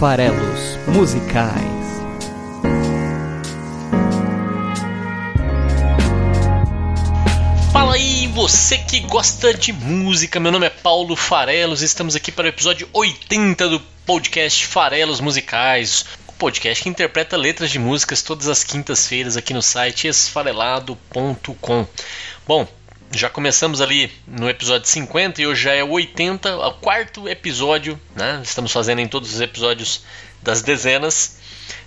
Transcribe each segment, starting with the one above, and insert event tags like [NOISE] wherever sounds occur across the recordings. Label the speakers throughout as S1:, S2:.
S1: Farelos Musicais.
S2: Fala aí, você que gosta de música, meu nome é Paulo Farelos, estamos aqui para o episódio 80 do podcast Farelos Musicais, o podcast que interpreta letras de músicas todas as quintas-feiras aqui no site esfarelado.com. Bom, já começamos ali no episódio 50 e hoje já é o 80, o quarto episódio, né? Estamos fazendo em todos os episódios das dezenas.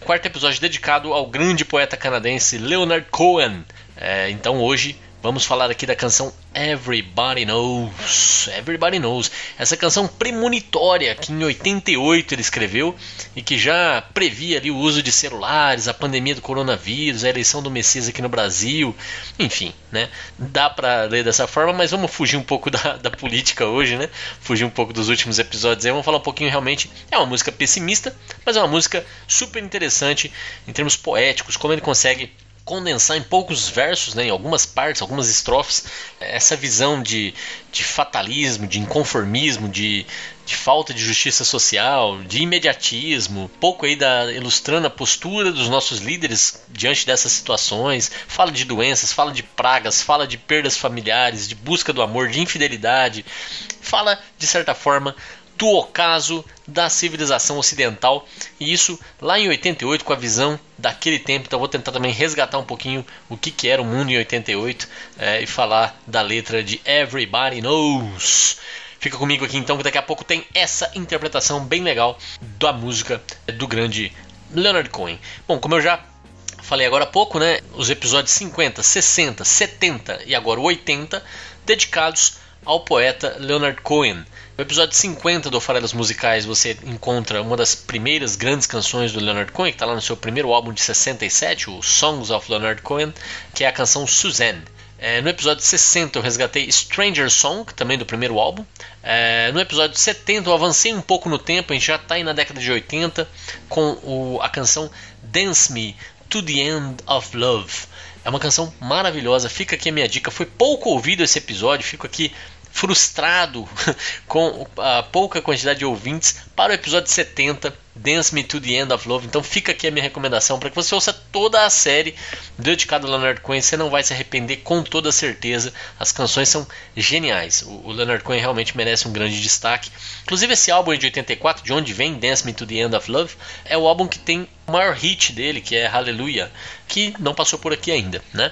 S2: Quarto episódio dedicado ao grande poeta canadense Leonard Cohen. É, então hoje Vamos falar aqui da canção Everybody Knows. Everybody Knows. Essa canção premonitória que em 88 ele escreveu e que já previa ali o uso de celulares, a pandemia do coronavírus, a eleição do Messias aqui no Brasil. Enfim, né? Dá para ler dessa forma, mas vamos fugir um pouco [LAUGHS] da, da política hoje, né? Fugir um pouco dos últimos episódios aí. Vamos falar um pouquinho realmente. É uma música pessimista, mas é uma música super interessante em termos poéticos, como ele consegue condensar em poucos versos, né, em algumas partes, algumas estrofes, essa visão de, de fatalismo, de inconformismo, de, de falta de justiça social, de imediatismo, pouco aí da ilustrando a postura dos nossos líderes diante dessas situações, fala de doenças, fala de pragas, fala de perdas familiares, de busca do amor, de infidelidade, fala de certa forma do ocaso da civilização ocidental e isso lá em 88 com a visão daquele tempo. Então vou tentar também resgatar um pouquinho o que, que era o mundo em 88 é, e falar da letra de Everybody Knows. Fica comigo aqui então que daqui a pouco tem essa interpretação bem legal da música do grande Leonard Cohen. Bom, como eu já falei agora há pouco, né, os episódios 50, 60, 70 e agora 80 dedicados ao poeta Leonard Cohen. No episódio 50 do Farelas Musicais você encontra uma das primeiras grandes canções do Leonard Cohen, que está lá no seu primeiro álbum de 67, o Songs of Leonard Cohen, que é a canção Suzanne. É, no episódio 60 eu resgatei Stranger Song, também do primeiro álbum. É, no episódio 70 eu avancei um pouco no tempo, a gente já está aí na década de 80, com o, a canção Dance Me to the End of Love. É uma canção maravilhosa, fica aqui a minha dica. Foi pouco ouvido esse episódio, fico aqui frustrado [LAUGHS] com a pouca quantidade de ouvintes para o episódio 70, Dance Me to the End of Love. Então fica aqui a minha recomendação para que você ouça toda a série dedicada ao Leonard Cohen. Você não vai se arrepender com toda certeza. As canções são geniais. O, Leonard Cohen realmente merece um grande destaque. Inclusive esse álbum é de 84, de onde vem Dance Me to the End of Love, é o álbum que tem o maior hit dele, que é Hallelujah, que não passou por aqui ainda, né?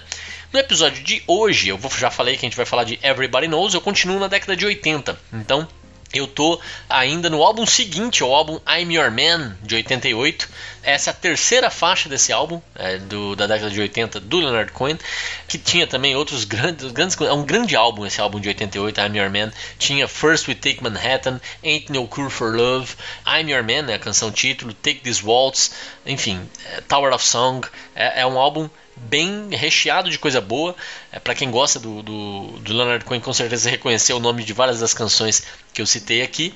S2: No episódio de hoje, eu já falei que a gente vai falar de Everybody Knows, eu continuo na década de 80. Então, eu tô ainda no álbum seguinte, o álbum I'm Your Man, de 88. Essa é a terceira faixa desse álbum, é, do, da década de 80, do Leonard Cohen, que tinha também outros grandes, grandes. É um grande álbum esse álbum de 88, I'm Your Man. Tinha First We Take Manhattan, Ain't No Cure for Love, I'm Your Man, né, a canção título, Take This Waltz, enfim, é, Tower of Song. É, é um álbum bem recheado de coisa boa. É, para quem gosta do, do, do, Leonard Cohen, com certeza reconheceu o nome de várias das canções que eu citei aqui.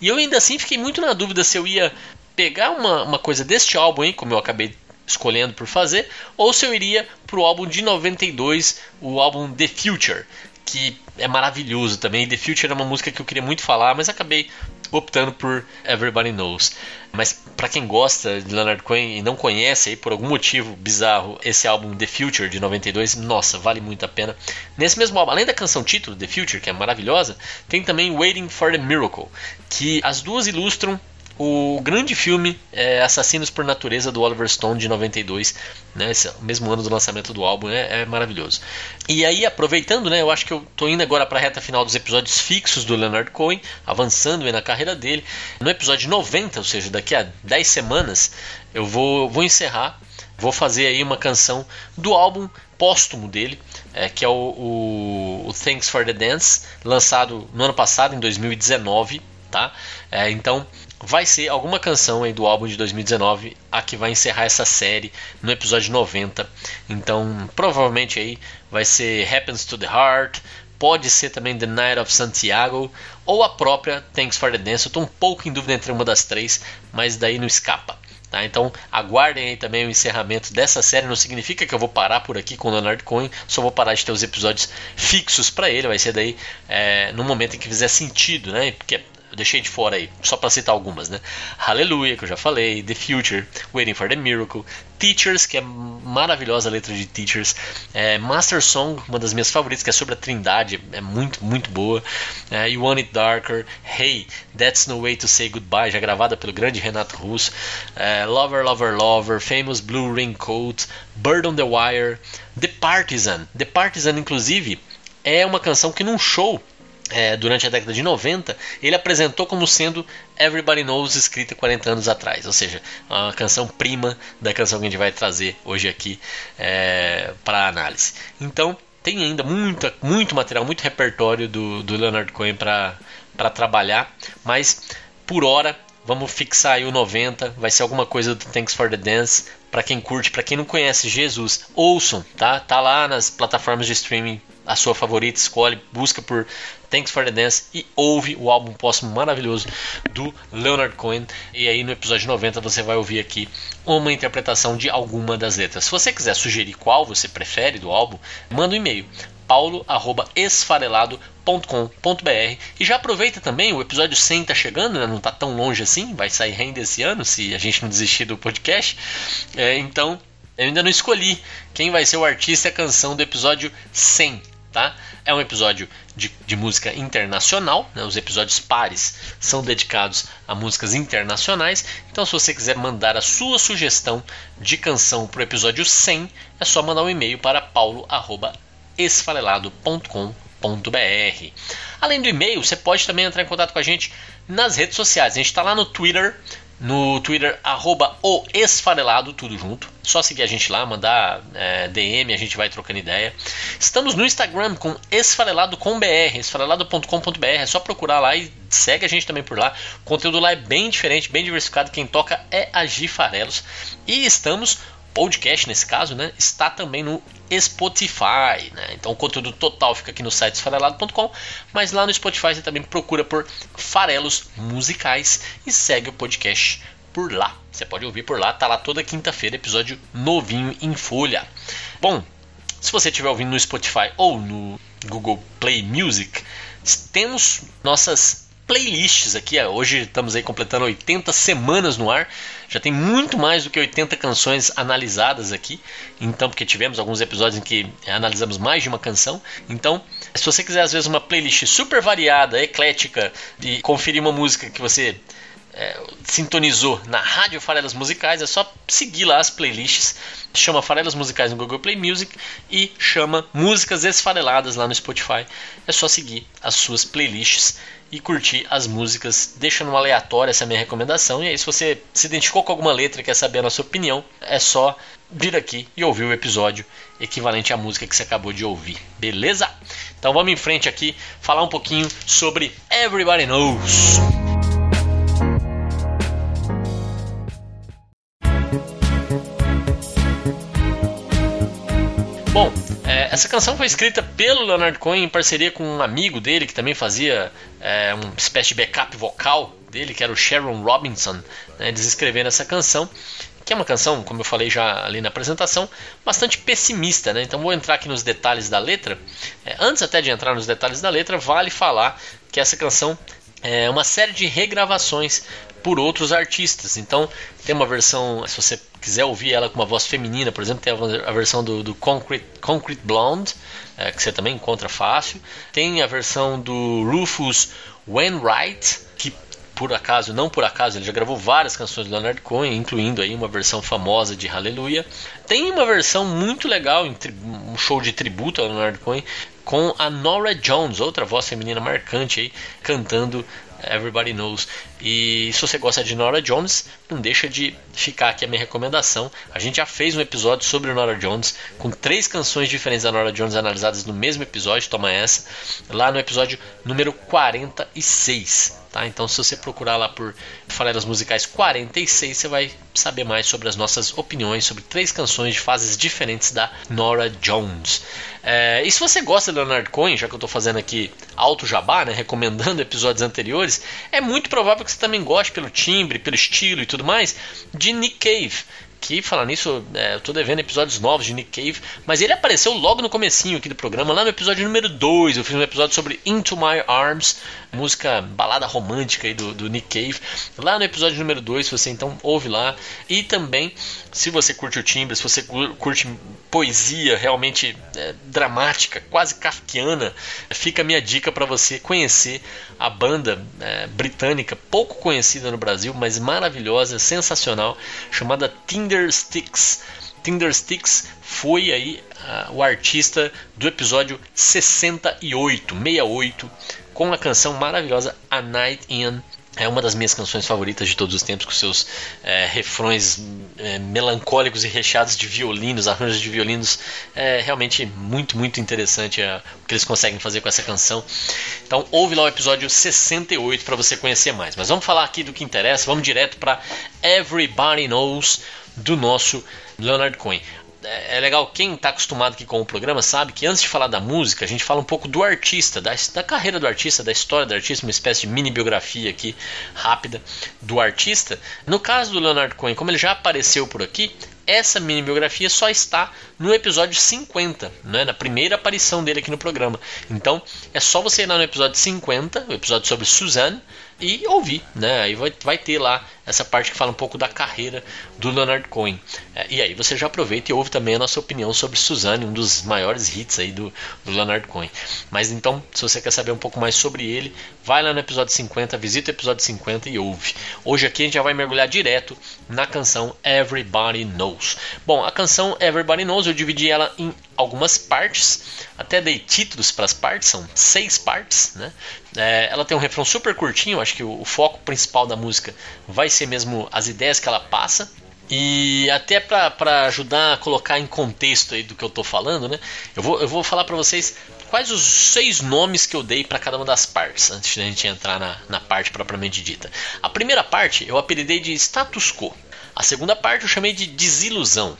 S2: E eu ainda assim fiquei muito na dúvida se eu ia pegar uma, uma coisa deste álbum, aí, como eu acabei escolhendo por fazer, ou se eu iria para o álbum de 92, o álbum The Future, que é maravilhoso também. The Future é uma música que eu queria muito falar, mas acabei optando por Everybody Knows. Mas para quem gosta de Leonard Cohen e não conhece aí por algum motivo bizarro esse álbum The Future de 92, nossa, vale muito a pena. Nesse mesmo álbum, além da canção título The Future, que é maravilhosa, tem também Waiting for the Miracle, que as duas ilustram o grande filme é Assassinos por Natureza do Oliver Stone de 92, né, esse, o mesmo ano do lançamento do álbum, é, é, maravilhoso. E aí, aproveitando, né, eu acho que eu tô indo agora para a reta final dos episódios fixos do Leonard Cohen, avançando na carreira dele. No episódio 90, ou seja, daqui a 10 semanas, eu vou, vou encerrar, vou fazer aí uma canção do álbum póstumo dele, é, que é o, o, o Thanks for the Dance, lançado no ano passado, em 2019. Tá? É, então vai ser alguma canção aí do álbum de 2019 a que vai encerrar essa série no episódio 90. Então, provavelmente aí vai ser Happens to the Heart, pode ser também The Night of Santiago ou a própria Thanks for the Dance. Eu estou um pouco em dúvida entre uma das três, mas daí não escapa. Tá? Então aguardem aí também o encerramento dessa série. Não significa que eu vou parar por aqui com o Leonard Cohen, só vou parar de ter os episódios fixos para ele. Vai ser daí é, no momento em que fizer sentido, né? Porque eu deixei de fora aí, só para citar algumas, né? Hallelujah, que eu já falei, The Future, Waiting for the Miracle, Teachers, que é maravilhosa a letra de Teachers, é, Master Song, uma das minhas favoritas, que é sobre a Trindade, é muito, muito boa, é, You Want It Darker, Hey, That's No Way to Say Goodbye, já gravada pelo grande Renato Russo, é, Lover, Lover, Lover, Famous Blue Raincoat, Bird on the Wire, The Partisan, The Partisan, inclusive, é uma canção que num show é, durante a década de 90, ele apresentou como sendo Everybody Knows, escrita 40 anos atrás, ou seja, uma canção prima da canção que a gente vai trazer hoje aqui é, para análise. Então, tem ainda muita, muito material, muito repertório do, do Leonard Cohen para trabalhar, mas por hora vamos fixar aí o 90, vai ser alguma coisa do Thanks for the Dance, para quem curte, para quem não conhece Jesus, ouçam, tá? Tá lá nas plataformas de streaming a sua favorita, escolhe, busca por Thanks for the Dance e ouve o álbum póstumo maravilhoso do Leonard Cohen. E aí no episódio 90 você vai ouvir aqui uma interpretação de alguma das letras. Se você quiser sugerir qual você prefere do álbum, manda um e-mail paulo@esfarelado.com.br e já aproveita também o episódio 100 está chegando, né? não está tão longe assim, vai sair ainda esse ano se a gente não desistir do podcast. É, então eu ainda não escolhi quem vai ser o artista e a canção do episódio 100 tá? É um episódio de, de música internacional, né? os episódios pares são dedicados a músicas internacionais. Então, se você quiser mandar a sua sugestão de canção para o episódio 100, é só mandar um e-mail para paulo@esfarelado.com.br. Além do e-mail, você pode também entrar em contato com a gente nas redes sociais. A gente está lá no Twitter, no Twitter, arroba o Esfarelado, tudo junto. Só seguir a gente lá, mandar é, DM, a gente vai trocando ideia. Estamos no Instagram com esfarelado com br, esfarelado.com.br. É só procurar lá e segue a gente também por lá. O conteúdo lá é bem diferente, bem diversificado. Quem toca é a Gi Farelos. E estamos podcast nesse caso, né, está também no Spotify. Né? Então o conteúdo total fica aqui no site esfarelado.com, mas lá no Spotify você também procura por Farelos Musicais e segue o podcast por lá. Você pode ouvir por lá, tá lá toda quinta-feira, episódio novinho em folha. Bom, se você estiver ouvindo no Spotify ou no Google Play Music, temos nossas playlists aqui. Hoje estamos aí completando 80 semanas no ar. Já tem muito mais do que 80 canções analisadas aqui. Então, porque tivemos alguns episódios em que analisamos mais de uma canção. Então, se você quiser às vezes uma playlist super variada, eclética e conferir uma música que você é, sintonizou na Rádio Farelas Musicais, é só seguir lá as playlists. Chama Farelas Musicais no Google Play Music e chama Músicas Esfareladas lá no Spotify. É só seguir as suas playlists e curtir as músicas. Deixa no aleatório essa é a minha recomendação. E aí, se você se identificou com alguma letra e quer saber a nossa opinião, é só vir aqui e ouvir o episódio equivalente à música que você acabou de ouvir. Beleza? Então vamos em frente aqui falar um pouquinho sobre Everybody Knows. Essa canção foi escrita pelo Leonard Cohen em parceria com um amigo dele que também fazia é, uma espécie de backup vocal dele, que era o Sharon Robinson. Né, eles escreveram essa canção, que é uma canção, como eu falei já ali na apresentação, bastante pessimista. Né? Então vou entrar aqui nos detalhes da letra. É, antes até de entrar nos detalhes da letra, vale falar que essa canção é uma série de regravações por outros artistas. Então tem uma versão, se você quiser ouvir ela com uma voz feminina, por exemplo, tem a, versão do, do Concrete, Concrete Blonde, é, que você também encontra fácil. Tem a versão do Rufus Wainwright, que por acaso, não por acaso, ele já gravou várias canções do Leonard Cohen, incluindo aí uma versão famosa de Hallelujah. Tem uma versão muito legal, um show de tributo ao Leonard Cohen, com a Nora Jones, outra voz feminina marcante aí, cantando Everybody Knows. E se você gosta de Nora Jones, não deixa de ficar aqui a minha recomendação. A gente já fez um episódio sobre Nora Jones, com três canções diferentes da Nora Jones analisadas no mesmo episódio, toma essa, lá no episódio número 46. Tá? Então, se você procurar lá por Farelas Musicais 46, você vai saber mais sobre as nossas opiniões sobre três canções de fases diferentes da Nora Jones. É, e se você gosta de Leonard Cohen, já que eu estou fazendo aqui alto jabá, né, recomendando episódios anteriores, é muito provável que você também goste pelo timbre, pelo estilo e tudo mais de Nick Cave que, falar nisso, é, eu tô devendo episódios novos de Nick Cave, mas ele apareceu logo no comecinho aqui do programa, lá no episódio número 2. Eu fiz um episódio sobre Into My Arms, música balada romântica aí do, do Nick Cave. Lá no episódio número 2, você então ouve lá. E também, se você curte o timbre, se você curte poesia realmente é, dramática, quase kafkiana, fica a minha dica para você conhecer a banda é, britânica, pouco conhecida no Brasil, mas maravilhosa, sensacional, chamada Tinder Sticks. Tinder Sticks foi aí o artista do episódio 68, 68, com a canção maravilhosa A Night In. É uma das minhas canções favoritas de todos os tempos, com seus é, refrões é, melancólicos e recheados de violinos, arranjos de violinos. É realmente muito, muito interessante é, o que eles conseguem fazer com essa canção. Então, ouve lá o episódio 68 para você conhecer mais. Mas vamos falar aqui do que interessa, vamos direto para Everybody Knows do nosso Leonard Cohen é, é legal, quem está acostumado aqui com o programa sabe que antes de falar da música, a gente fala um pouco do artista, da, da carreira do artista, da história do artista, uma espécie de mini biografia aqui rápida do artista. No caso do Leonard Cohen, como ele já apareceu por aqui, essa mini biografia só está no episódio 50, né, na primeira aparição dele aqui no programa. Então é só você ir lá no episódio 50, o episódio sobre Suzanne, e ouvir, né? Aí vai, vai ter lá essa parte que fala um pouco da carreira do Leonard Cohen. É, e aí você já aproveita e ouve também a nossa opinião sobre Suzanne, um dos maiores hits aí do, do Leonard Cohen. Mas então, se você quer saber um pouco mais sobre ele, vai lá no episódio 50, visita o episódio 50 e ouve. Hoje aqui a gente já vai mergulhar direto na canção Everybody Knows. Bom, a canção Everybody Knows eu dividi ela em algumas partes, até dei títulos para as partes, são seis partes, né? É, ela tem um refrão super curtinho, acho que o, o, foco principal da música vai ser mesmo as ideias que ela passa. E até para ajudar a colocar em contexto aí do que eu estou falando, né? Eu vou, eu vou falar para vocês quais os seis nomes que eu dei para cada uma das partes, antes de a gente entrar na, na parte propriamente dita. A primeira parte eu apelidei de status quo. A segunda parte eu chamei de desilusão.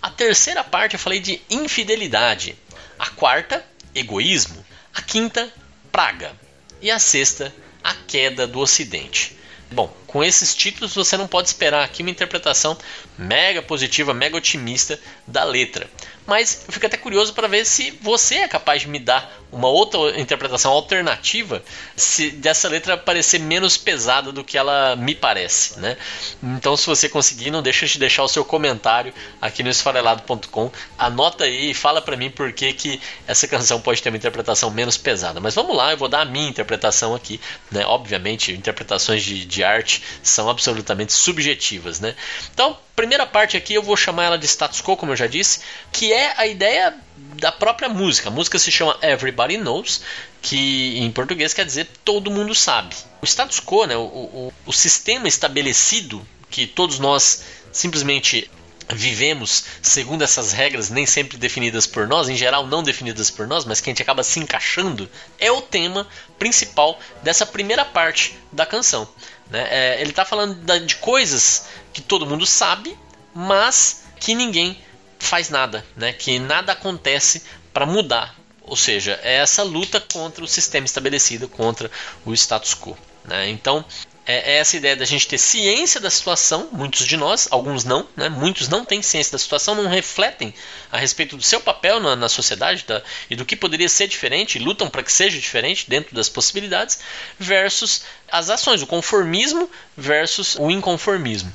S2: A terceira parte eu falei de infidelidade. A quarta, egoísmo. A quinta, praga. E a sexta, a queda do Ocidente. Bom, com esses títulos você não pode esperar aqui uma interpretação mega positiva, mega otimista da letra. Mas eu fico até curioso para ver se você é capaz de me dar uma outra interpretação alternativa se dessa letra parecer menos pesada do que ela me parece, né? Então, se você conseguir, não deixa de deixar o seu comentário aqui no esfarelado.com. Anota aí e fala para mim por que, que essa canção pode ter uma interpretação menos pesada. Mas vamos lá, eu vou dar a minha interpretação aqui, né? Obviamente, interpretações de, de arte são absolutamente subjetivas, né? Então, primeira parte aqui eu vou chamar ela de status quo, como eu já disse, que é a ideia da própria música. A música se chama Everybody Knows, que em português quer dizer todo mundo sabe. O status quo, né, o, o, o sistema estabelecido que todos nós simplesmente vivemos segundo essas regras, nem sempre definidas por nós, em geral não definidas por nós, mas que a gente acaba se encaixando, é o tema principal dessa primeira parte da canção. Né? É, ele está falando de coisas que todo mundo sabe, mas que ninguém faz nada, né? Que nada acontece para mudar. Ou seja, é essa luta contra o sistema estabelecido, contra o status quo. Né? Então, é, é essa ideia da gente ter ciência da situação, muitos de nós, alguns não, né? muitos não têm ciência da situação, não refletem a respeito do seu papel na, na sociedade e do que poderia ser diferente, lutam para que seja diferente dentro das possibilidades, versus as ações, o conformismo versus o inconformismo,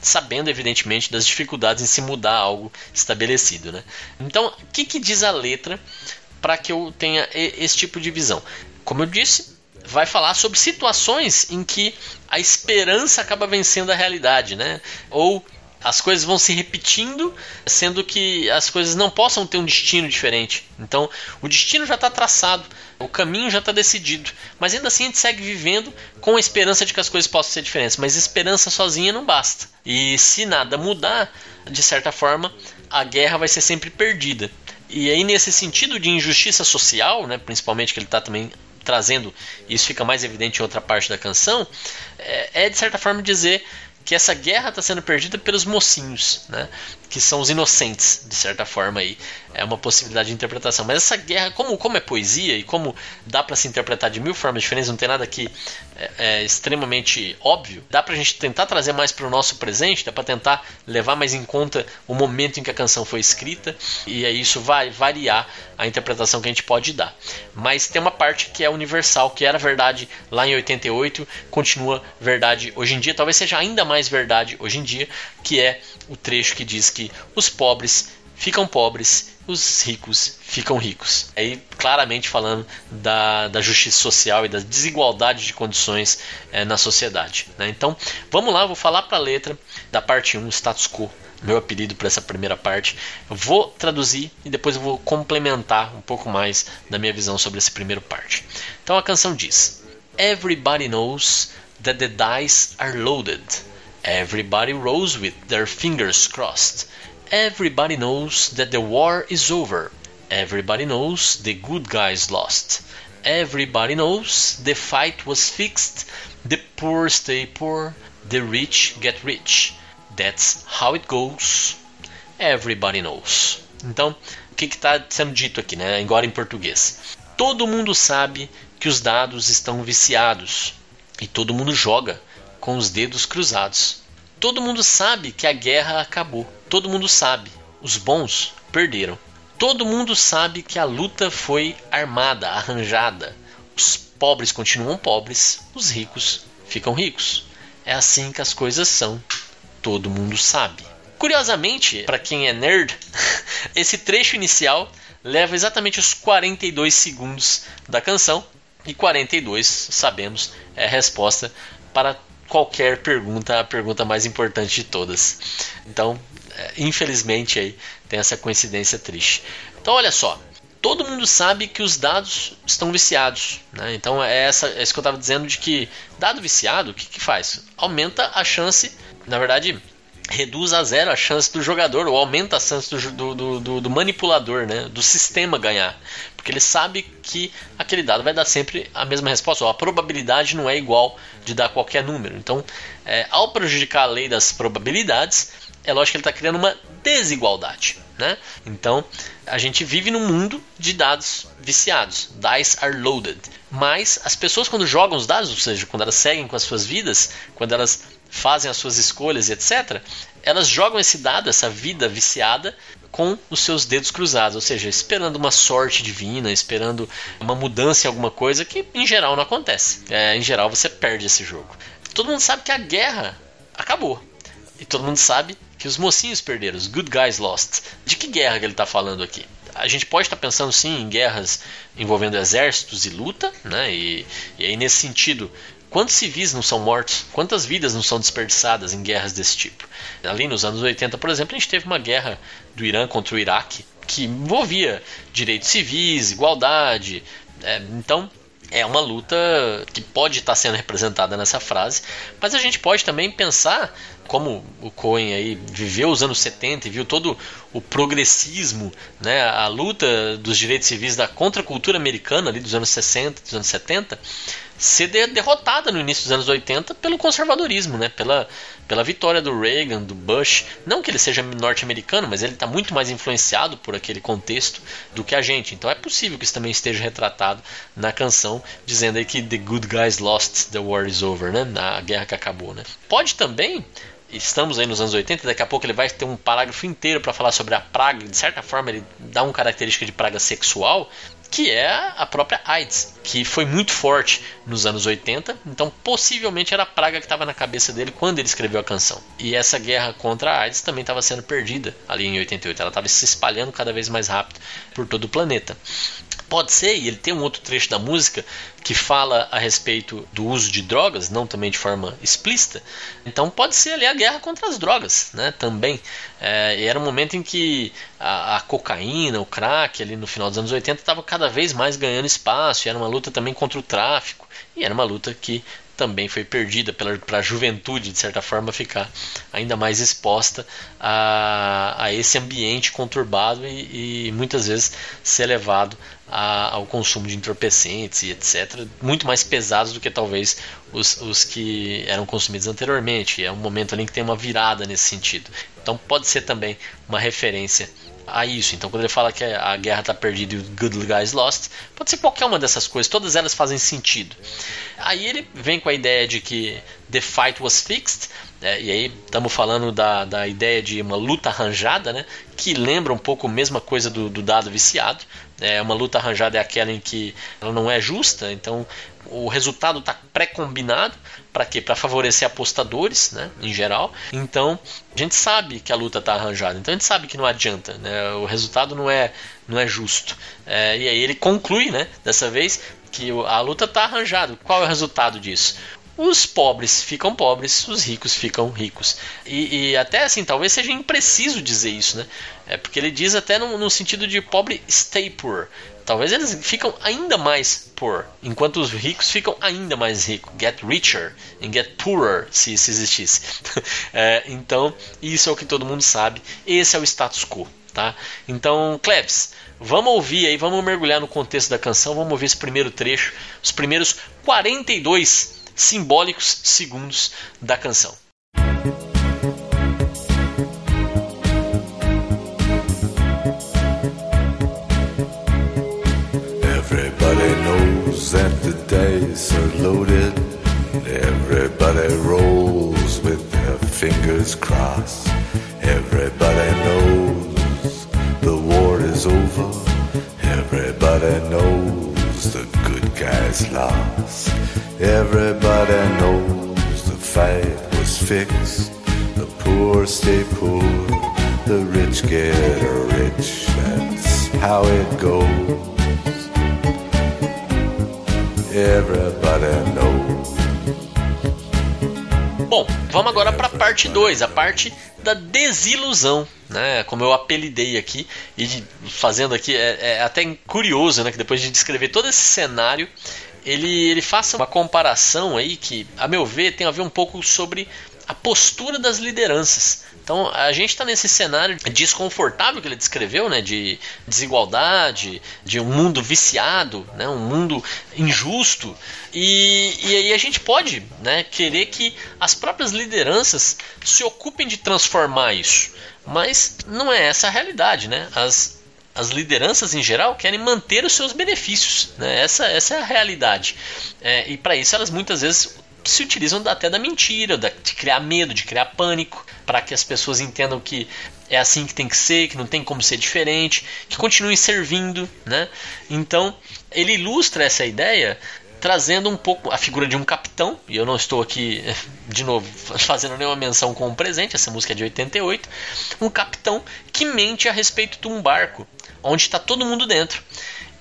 S2: sabendo evidentemente das dificuldades em se mudar algo estabelecido. Né? Então, o que, que diz a letra para que eu tenha esse tipo de visão? Como eu disse, vai falar sobre situações em que a esperança acaba vencendo a realidade, né? Ou as coisas vão se repetindo, sendo que as coisas não possam ter um destino diferente. Então, o destino já está traçado, o caminho já está decidido, mas ainda assim a gente segue vivendo com a esperança de que as coisas possam ser diferentes. Mas esperança sozinha não basta. E se nada mudar, de certa forma, a guerra vai ser sempre perdida. E aí, nesse sentido de injustiça social, né, principalmente que ele está também trazendo, isso fica mais evidente em outra parte da canção, é, é de certa forma dizer que essa guerra está sendo perdida pelos mocinhos, né? Que são os inocentes, de certa forma aí. É uma possibilidade de interpretação. Mas essa guerra, como, como é poesia e como dá para se interpretar de mil formas diferentes, não tem nada que é, é extremamente óbvio, dá pra gente tentar trazer mais para o nosso presente, dá para tentar levar mais em conta o momento em que a canção foi escrita, e aí isso vai variar a interpretação que a gente pode dar. Mas tem uma parte que é universal, que era verdade lá em 88, continua verdade hoje em dia, talvez seja ainda mais verdade hoje em dia, que é o trecho que diz que os pobres ficam pobres, os ricos ficam ricos. Aí claramente falando da, da justiça social e da desigualdade de condições é, na sociedade. Né? Então vamos lá, vou falar para a letra da parte 1, status quo. Meu apelido para essa primeira parte. Eu vou traduzir e depois eu vou complementar um pouco mais da minha visão sobre essa primeira parte. Então a canção diz: Everybody knows that the dice are loaded. Everybody rose with their fingers crossed. Everybody knows that the war is over. Everybody knows the good guys lost. Everybody knows the fight was fixed. The poor stay poor. The rich get rich. That's how it goes. Everybody knows. Então, o que está sendo dito aqui, né? agora em português? Todo mundo sabe que os dados estão viciados e todo mundo joga com os dedos cruzados. Todo mundo sabe que a guerra acabou. Todo mundo sabe. Os bons perderam. Todo mundo sabe que a luta foi armada, arranjada. Os pobres continuam pobres, os ricos ficam ricos. É assim que as coisas são. Todo mundo sabe. Curiosamente, para quem é nerd, [LAUGHS] esse trecho inicial leva exatamente os 42 segundos da canção e 42, sabemos, é a resposta para qualquer pergunta, a pergunta mais importante de todas. Então, é, infelizmente aí tem essa coincidência triste. Então, olha só, todo mundo sabe que os dados estão viciados. Né? Então é, essa, é isso que eu estava dizendo de que dado viciado, o que, que faz? Aumenta a chance, na verdade, reduz a zero a chance do jogador, ou aumenta a chance do, do, do, do, manipulador, né? do sistema ganhar. Porque ele sabe que aquele dado vai dar sempre a mesma resposta, ou a probabilidade não é igual de dar qualquer número. Então, é, ao prejudicar a lei das probabilidades, é lógico que ele está criando uma desigualdade. Né? Então, a gente vive num mundo de dados viciados. Dice are loaded. Mas as pessoas, quando jogam os dados, ou seja, quando elas seguem com as suas vidas, quando elas fazem as suas escolhas, etc., elas jogam esse dado, essa vida viciada, com os seus dedos cruzados, ou seja, esperando uma sorte divina, esperando uma mudança em alguma coisa que em geral não acontece. É, em geral você perde esse jogo. Todo mundo sabe que a guerra acabou. E todo mundo sabe que os mocinhos perderam, os good guys lost. De que guerra que ele está falando aqui? A gente pode estar tá pensando sim em guerras envolvendo exércitos e luta, né? E, e aí nesse sentido Quantos civis não são mortos? Quantas vidas não são desperdiçadas em guerras desse tipo? Ali nos anos 80, por exemplo, a gente teve uma guerra do Irã contra o Iraque que envolvia direitos civis, igualdade. É, então, é uma luta que pode estar sendo representada nessa frase, mas a gente pode também pensar como o Cohen aí viveu os anos 70 e viu todo o progressismo, né, a luta dos direitos civis da contracultura americana ali dos anos 60, dos anos 70, ser derrotada no início dos anos 80 pelo conservadorismo, né? pela, pela vitória do Reagan, do Bush. Não que ele seja norte-americano, mas ele está muito mais influenciado por aquele contexto do que a gente. Então é possível que isso também esteja retratado na canção, dizendo aí que The Good Guys Lost, The War is Over, né? a guerra que acabou. Né? Pode também estamos aí nos anos 80, daqui a pouco ele vai ter um parágrafo inteiro para falar sobre a praga, de certa forma ele dá uma característica de praga sexual, que é a própria AIDS, que foi muito forte nos anos 80, então possivelmente era a praga que estava na cabeça dele quando ele escreveu a canção. E essa guerra contra a AIDS também estava sendo perdida ali em 88, ela estava se espalhando cada vez mais rápido por todo o planeta. Pode ser, e ele tem um outro trecho da música que fala a respeito do uso de drogas, não também de forma explícita. Então pode ser ali a guerra contra as drogas, né? Também. É, era um momento em que a, a, cocaína, o crack, ali no final dos anos 80, estava cada vez mais ganhando espaço. Era uma luta também contra o tráfico. E era uma luta que também foi perdida para a juventude, de certa forma, ficar ainda mais exposta a, a esse ambiente conturbado e, e, muitas vezes ser levado a, ao consumo de entorpecentes e etc. Muito mais pesados do que talvez os, os que eram consumidos anteriormente. É um momento ali que tem uma virada nesse sentido. Então pode ser também uma referência a isso. Então, quando ele fala que a guerra está perdida e o Good Guys Lost, pode ser qualquer uma dessas coisas, todas elas fazem sentido. Aí ele vem com a ideia de que The Fight Was Fixed, é, e aí estamos falando da, da ideia de uma luta arranjada, né, que lembra um pouco a mesma coisa do, do dado viciado. É, uma luta arranjada é aquela em que ela não é justa, então o resultado está pré-combinado para quê? Para favorecer apostadores, né, em geral. Então, a gente sabe que a luta está arranjada. Então, a gente sabe que não adianta, né? O resultado não é não é justo. É, e aí ele conclui, né, dessa vez, que a luta está arranjada. Qual é o resultado disso? Os pobres ficam pobres, os ricos ficam ricos. E, e, até assim, talvez seja impreciso dizer isso, né? É porque ele diz até no, no, sentido de pobre stay poor. Talvez eles ficam ainda mais poor, enquanto os ricos ficam ainda mais ricos. Get richer and get poorer, se, se existisse. [LAUGHS] é, então, isso é o que todo mundo sabe. Esse é o status quo. Tá? Então, Klebs, vamos ouvir aí, vamos mergulhar no contexto da canção, vamos ouvir esse primeiro trecho, os primeiros 42 simbólicos segundos da canção. Everybody knows that the dice are loaded. Everybody rolls with their fingers crossed. Everybody knows the war is over. Everybody knows the good guys lost. Everybody knows the fight was fixed. The poor stay poor, the rich get rich. That's how it goes. Everybody knows. Bom, vamos agora para a parte 2, a parte da desilusão, né? Como eu apelidei aqui e fazendo aqui é, é até curioso, né? Que depois de descrever todo esse cenário, ele, ele faça uma comparação aí que, a meu ver, tem a ver um pouco sobre a postura das lideranças. Então a gente está nesse cenário desconfortável que ele descreveu, né, de desigualdade, de um mundo viciado, né, um mundo injusto. E, e aí a gente pode né, querer que as próprias lideranças se ocupem de transformar isso. Mas não é essa a realidade. Né? As, as lideranças em geral querem manter os seus benefícios. Né? Essa, essa é a realidade. É, e para isso elas muitas vezes se utilizam até da mentira, de criar medo, de criar pânico, para que as pessoas entendam que é assim que tem que ser, que não tem como ser diferente, que continuem servindo. Né? Então ele ilustra essa ideia trazendo um pouco a figura de um capitão, e eu não estou aqui, [LAUGHS] de novo, [LAUGHS] fazendo nenhuma menção com o presente, essa música é de 88, um capitão que mente a respeito de um barco onde está todo mundo dentro.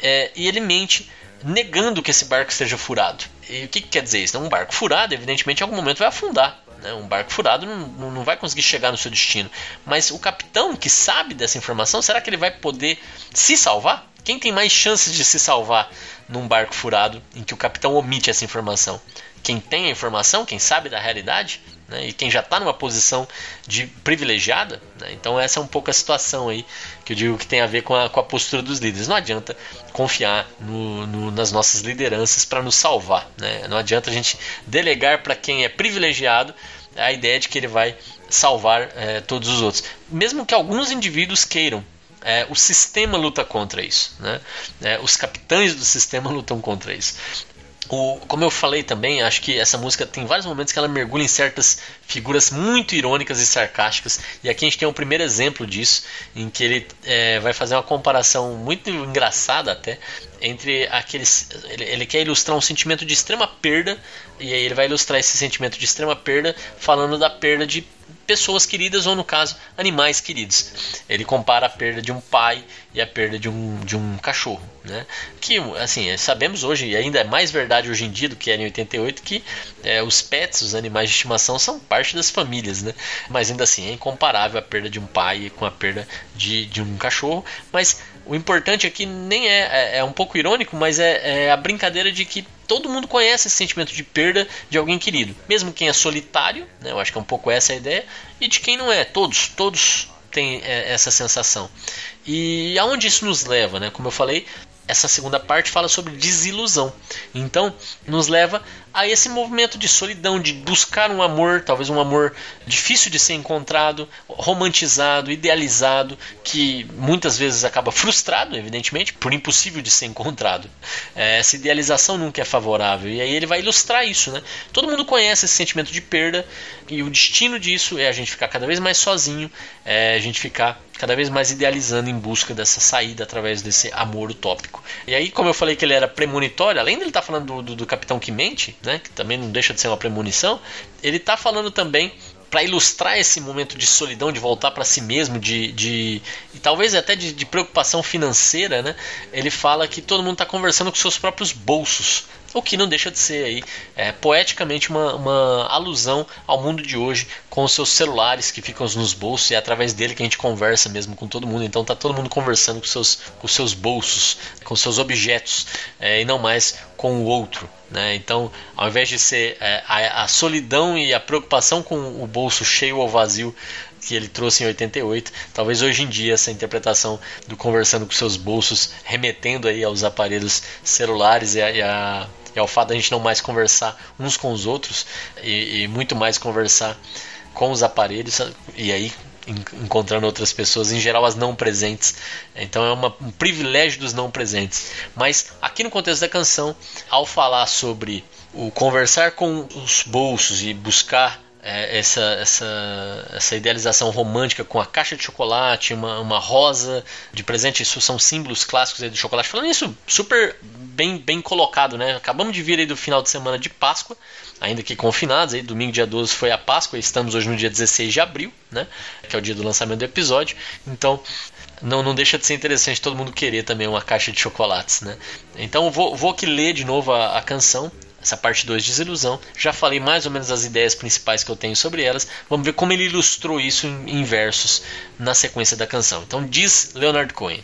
S2: É, e ele mente negando que esse barco esteja furado. E o que, que quer dizer isso? Um barco furado, evidentemente, em algum momento vai afundar. Né? Um barco furado não, não vai conseguir chegar no seu destino. Mas o capitão que sabe dessa informação, será que ele vai poder se salvar? Quem tem mais chances de se salvar num barco furado em que o capitão omite essa informação? Quem tem a informação, quem sabe da realidade, né? e quem já está numa posição de privilegiada. Né? Então essa é um pouco a situação aí que eu digo que tem a ver com a, com a postura dos líderes. Não adianta confiar no, no, nas nossas lideranças para nos salvar. Né? Não adianta a gente delegar para quem é privilegiado a ideia de que ele vai salvar é, todos os outros. Mesmo que alguns indivíduos queiram. É, o sistema luta contra isso. Né? É, os capitães do sistema [LAUGHS] lutam contra isso. O, como eu falei também, acho que essa música tem vários momentos que ela mergulha em certas figuras muito irônicas e sarcásticas. E aqui a gente tem um primeiro exemplo disso, em que ele é, vai fazer uma comparação muito engraçada até entre aqueles. Ele, ele, quer ilustrar um sentimento de extrema perda, e aí ele vai ilustrar esse sentimento de extrema perda falando da perda de pessoas queridas ou no caso animais queridos. Ele compara a perda de um pai e a perda de um, de um cachorro, né? Que assim sabemos hoje e ainda é mais verdade hoje em dia do que era em 88 que é, os pets, os animais de estimação são parte das famílias, né? Mas ainda assim é incomparável a perda de um pai com a perda de, de um cachorro, mas o importante aqui nem é, é, é um pouco irônico, mas é, é, a brincadeira de que todo mundo conhece esse sentimento de perda de alguém querido, mesmo quem é solitário, né, eu acho que é um pouco essa a ideia, e de quem não é, todos, todos têm é, essa sensação. E aonde isso nos leva, né? Como eu falei, essa segunda parte fala sobre desilusão. Então, nos leva a esse movimento de solidão, de buscar um amor, talvez um amor difícil de ser encontrado, romantizado, idealizado, que muitas vezes acaba frustrado, evidentemente, por impossível de ser encontrado. É, essa idealização nunca é favorável. E aí ele vai ilustrar isso, né? Todo mundo conhece esse sentimento de perda e o destino disso é a gente ficar cada vez mais sozinho, é a gente ficar cada vez mais idealizando em busca dessa saída através desse amor utópico. E aí, como eu falei que ele era premonitório, além dele estar tá falando do, do, do Capitão que mente, né, que também não deixa de ser uma premonição, ele está falando também para ilustrar esse momento de solidão, de voltar para si mesmo, de, de e talvez até de, de, preocupação financeira, né? Ele fala que todo mundo está conversando com seus próprios bolsos, o que não deixa de ser aí é, poeticamente uma, uma alusão ao mundo de hoje com os seus celulares que ficam nos bolsos e é através dele que a gente conversa mesmo com todo mundo. Então tá todo mundo conversando com seus, com seus bolsos, com seus objetos é, e não mais com o outro. Né? Então, ao invés de ser é, a, a solidão e a preocupação com o bolso cheio ou vazio que ele trouxe em 88. Talvez hoje em dia essa interpretação do conversando com seus bolsos, remetendo aí aos aparelhos celulares e a, e a é o fato da gente não mais conversar uns com os outros e, e muito mais conversar com os aparelhos e aí encontrando outras pessoas, em geral as não presentes. Então é uma, um privilégio dos não presentes. Mas aqui no contexto da canção, ao falar sobre o conversar com os bolsos e buscar é, essa, essa, essa idealização romântica com a caixa de chocolate, uma, uma rosa de presente, isso são símbolos clássicos do chocolate. Falando isso, super bem, bem colocado, né? Acabamos de vir aí do final de semana de Páscoa, ainda que confinados, aí, domingo dia 12 foi a Páscoa, estamos hoje no dia 16 de abril, né? Que é o dia do lançamento do episódio. Então, não, não deixa de ser interessante todo mundo querer também uma caixa de chocolates, né? Então vou, vou aqui ler de novo a, a canção essa parte 2 desilusão. Já falei mais ou menos as ideias principais que eu tenho sobre elas. Vamos ver como ele ilustrou isso em, versos na sequência da canção. Então diz Leonard Cohen: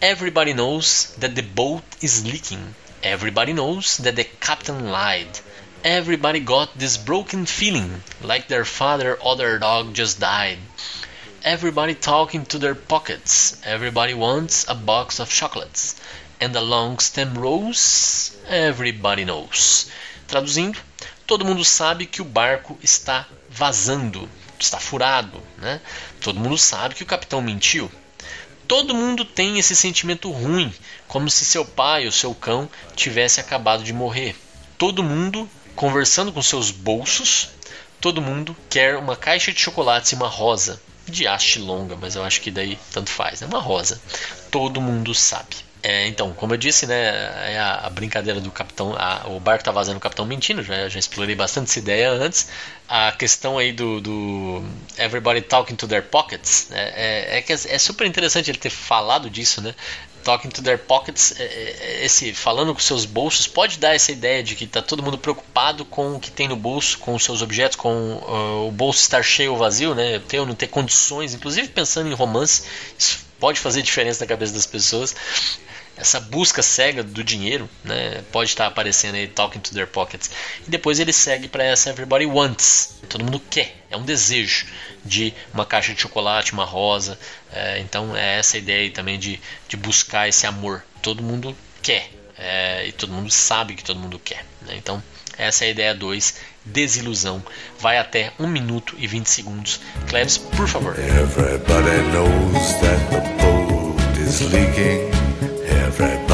S2: Everybody knows that the boat is leaking. Everybody knows that the captain lied. Everybody got this broken feeling, like their father or their dog just died. Everybody talking to their pockets. Everybody wants a box of chocolates. And a long stem rose, everybody knows. Traduzindo, todo mundo sabe que o barco está vazando, está furado, né? Todo mundo sabe que o capitão mentiu. Todo mundo tem esse sentimento ruim, como se seu pai ou seu cão tivesse acabado de morrer. Todo mundo conversando com seus bolsos, todo mundo quer uma caixa de chocolates e uma rosa de haste longa, mas eu acho que daí tanto faz, é né? uma rosa. Todo mundo sabe. É, então, como eu disse, né, é a, a brincadeira do capitão, a, o barco tá vazando o capitão mentindo, já, já explorei bastante essa ideia antes. A questão aí do, do everybody talking to their pockets, né, é, é, que é, é super interessante ele ter falado disso, né? Talking to their pockets, é, é, esse falando com seus bolsos, pode dar essa ideia de que tá todo mundo preocupado com o que tem no bolso, com os seus objetos, com uh, o bolso estar cheio ou vazio, né? Ter ou não ter condições, inclusive pensando em romance, isso pode fazer diferença na cabeça das pessoas essa busca cega do dinheiro, né, pode estar aparecendo aí talking to their pockets. E depois ele segue para essa everybody wants, todo mundo quer, é um desejo de uma caixa de chocolate, uma rosa. É, então é essa ideia aí também de, de buscar esse amor. Todo mundo quer é, e todo mundo sabe que todo mundo quer. Né? Então essa é a ideia 2, desilusão. Vai até 1 minuto e 20 segundos. Cleves, por favor. Everybody knows that the boat is leaking.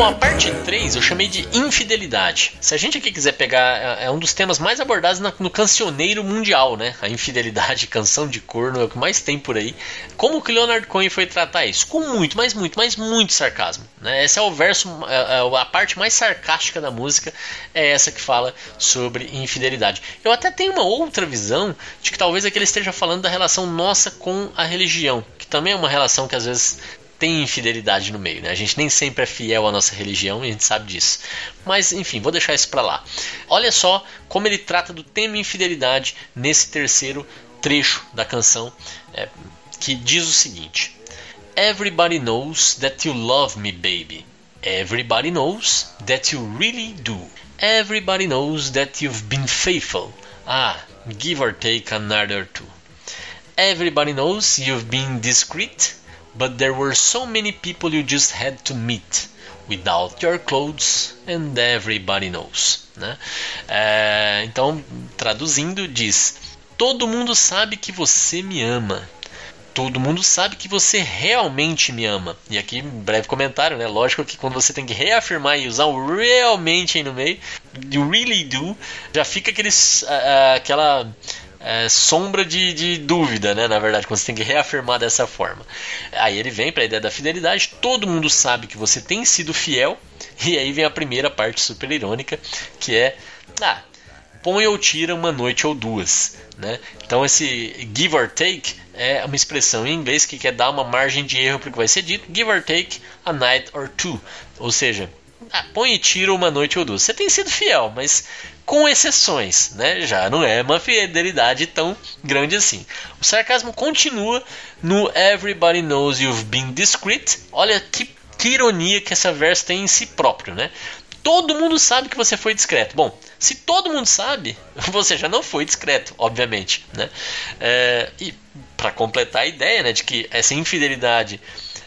S2: Bom, a parte 3 eu chamei de infidelidade. Se a gente aqui quiser pegar, é, é um dos temas mais abordados no cancioneiro mundial, né? A infidelidade, [LAUGHS] canção de corno, é o que mais tem por aí. Como que Leonard Cohen foi tratar isso? Com muito, mas muito, mas muito sarcasmo. Né? Esse é o verso, é, é, a parte mais sarcástica da música é essa que fala sobre infidelidade. Eu até tenho uma outra visão de que talvez aqui ele esteja falando da relação nossa com a religião, que também é uma relação que às vezes tem infidelidade no meio, né? A gente nem sempre é fiel à nossa religião e a gente sabe disso. Mas enfim, vou deixar isso para lá. Olha só como ele trata do tema infidelidade nesse terceiro trecho da canção, é, que diz o seguinte: Everybody knows that you love me, baby. Everybody knows that you really do. Everybody knows that you've been faithful. Ah, give or take another two. Everybody knows you've been discreet, but there were so many people you just had to meet without your clothes, and everybody knows. Né? É, então, traduzindo, diz: Todo mundo sabe que você me ama. Todo mundo sabe que você realmente me ama. E aqui, breve comentário, né? Lógico que quando você tem que reafirmar e usar o realmente aí no meio, you really do, já fica aqueles, uh, aquela é, sombra de, de, dúvida, né? Na verdade, quando você tem que reafirmar dessa forma. Aí ele vem para a ideia da fidelidade. Todo mundo sabe que você tem sido fiel. [LAUGHS] E aí vem a primeira parte super irônica, que é, ah, põe ou tira uma noite ou duas, né? Então esse give or take é uma expressão em inglês que quer dar uma margem de erro para o que vai ser dito. Give or take a night or two, ou seja, ah, põe e tira uma noite ou duas. Você tem sido fiel, mas com exceções, né? Já não é uma fidelidade tão grande assim. O sarcasmo continua no Everybody Knows You've Been Discreet. Olha que, que ironia que essa verso tem em si próprio, né? Todo mundo sabe que você foi discreto. Bom, se todo mundo sabe, [LAUGHS] você já não foi discreto, obviamente, né? É, e para completar a ideia, né, de que essa infidelidade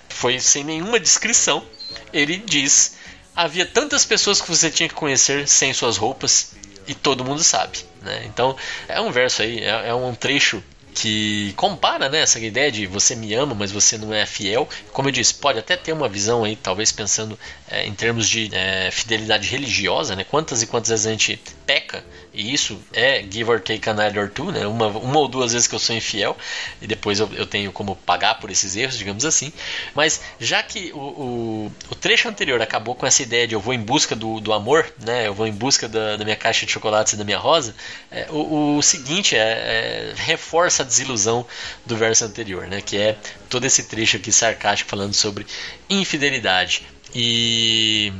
S2: foi sem nenhuma descrição, ele diz havia tantas pessoas que você tinha que conhecer sem suas roupas e todo mundo sabe. Né? Então é um verso aí, é, é um trecho que compara né, essa ideia de você me ama, mas você não é fiel. Como eu disse, pode até ter uma visão aí, talvez pensando é, em termos de é, fidelidade religiosa, né? Quantas e quantas vezes a gente peca e isso é give or take a night or two, né? Uma, uma ou duas vezes que eu sou infiel e depois eu, eu tenho como pagar por esses erros, digamos assim. Mas já que o, o, o, trecho anterior acabou com essa ideia de eu vou em busca do, do amor, né? Eu vou em busca da, da minha caixa de chocolates e da minha rosa, é, o, o, seguinte é, é, reforça a desilusão do verso anterior, né? Que é todo esse trecho aqui sarcástico falando sobre infidelidade. E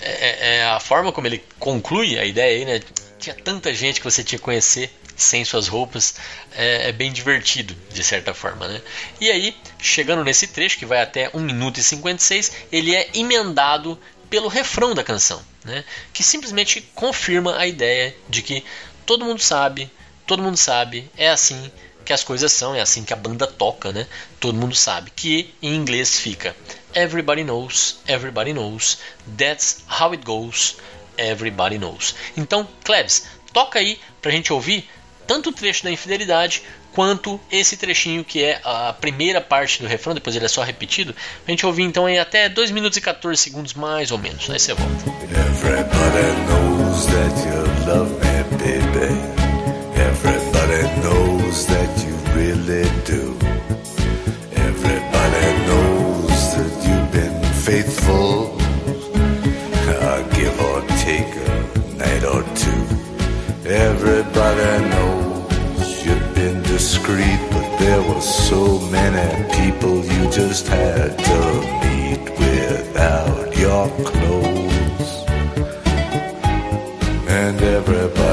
S2: é, é, a forma como ele conclui a ideia aí, né? tinha tanta gente que você tinha que conhecer sem suas roupas, é, é, bem divertido, de certa forma. Né? E aí, chegando nesse trecho, que vai até 1 minuto e 56, ele é emendado pelo refrão da canção, né? que simplesmente confirma a ideia de que todo mundo sabe, todo mundo sabe, é assim que as coisas são, é assim que a banda toca, né? Todo mundo sabe. Que em inglês fica Everybody knows, everybody knows, that's how it goes. Everybody Knows. Então, Klebs, toca aí pra gente ouvir tanto o trecho da infidelidade quanto esse trechinho que é a primeira parte do refrão, depois ele é só repetido. A gente ouvir então aí até 2 minutos e 14 segundos mais ou menos. Aí você volta. Everybody knows that you love me, baby. Faithful. Everybody knows you've been discreet, but there were so many people you just had to meet without your clothes. And everybody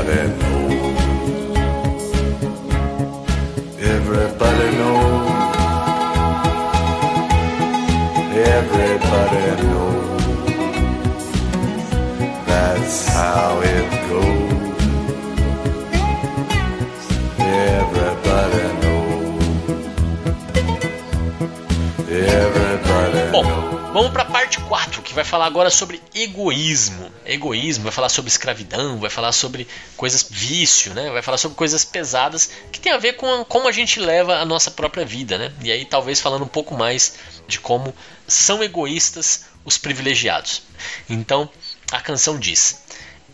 S2: que vai falar agora sobre egoísmo. Egoísmo, vai falar sobre escravidão, vai falar sobre coisas vício, né? Vai falar sobre coisas pesadas que tem a ver com como a gente leva a nossa própria vida, né? E aí talvez falando um pouco mais de como são egoístas os privilegiados. Então, a canção diz: